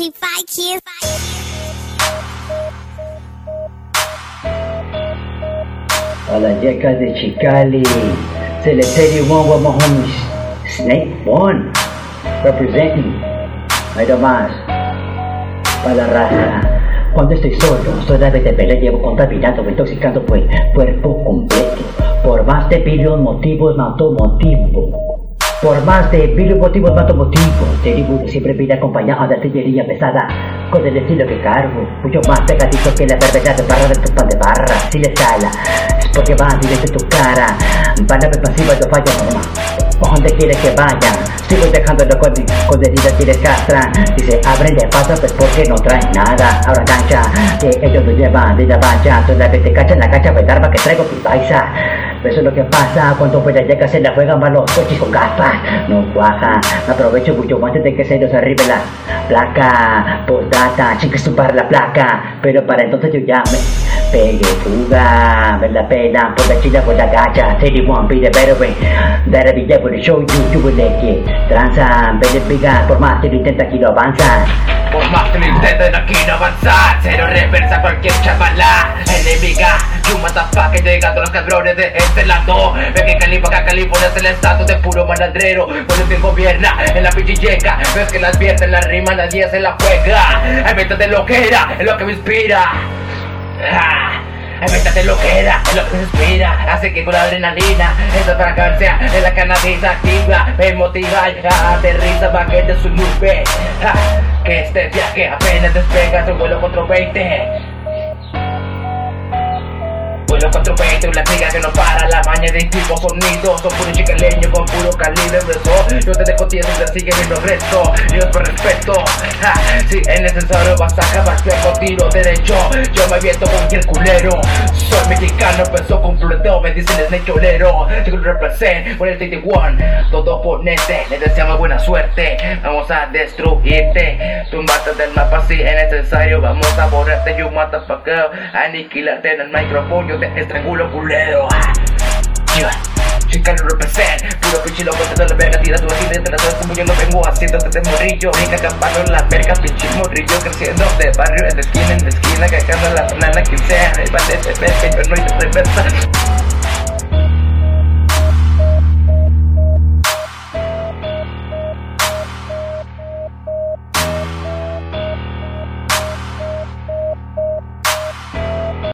G5 kids. A las yecas de Chicali, Cemetery One with my homies Snake One, representing. Ahí más para la raza. Cuando estoy solo, soy la de pelea, llevo contaminando, intoxicando pues cuerpo completo. Por más de billion motivos, mato motivo. Por más de mil motivos mato motivo, Tribu siempre viene acompañado de artillería pesada, con el estilo que cargo, mucho más pegadito que la enfermedad de barra de tu pan de barra. Si le sala, es porque van directo tu cara, van a ver pasiva, no falla mamá. ¿O donde quieres que vayan? Sigo dejándolo con, con heridas y les castran. Si se abren de paso, pues porque no traen nada. Ahora cancha, que ellos lo llevan de la bancha. Solamente cachan la cancha, pues arma que traigo mi paisa. Eso es lo que pasa cuando pues llega se la juegan mal los coches con gafas. No cuaja, aprovecho mucho antes de que se nos arribe la placa. Postdata, chica para la placa. Pero para entonces yo ya me fuga. Me la pena por la china por la gacha. City one, be the better way. That'll be for the show you, you will like it. Transan, ven piga, por más que lo intenta aquí no avanzan. Por más que lo intenten aquí no avanzar Cero reversa cualquier chavala enemiga. You motherfucker llegando los cabrones de este lado. Ve que Calipa, acá California es el estatus de puro malandrero. Con el gobierna en la pichilleca Ves que las vierten, la rima, nadie se la juega. Inventas de lo que era, es lo que me inspira. Ah. Inventate lo que era, lo que respira Así que con la adrenalina, esa fragancia de la canadiza activa. Me motiva y aterriza para que de su nube Que este viaje apenas despega su vuelo 420 los cuatro y la tía que no para. La maña de tipo sonido Son puro chicaleño con puro calibre beso Yo te dejo tieso, te sigue mi progreso Dios por respeto. Si es necesario vas a acabar con tiro derecho. Yo me aviento con cualquier culero. Soy mexicano, peso con floteo Me dicen es necholero Yo lo represent por el 31 Todo oponente, les deseamos buena suerte. Vamos a destruirte. Tú matas del mapa si es necesario. Vamos a borrarte, yo mata pa' aniquilarte en el micrófono te estrangulo culero. Chica no represent, puro pinche loco, te la verga, tira tu así de sabes como yo lo vengo haciendo desde morrillo. Venga campando en la verga, pinche morrillo creciendo de barrio en esquina en esquina, cagando la banana que sea, el de yo no hice reversa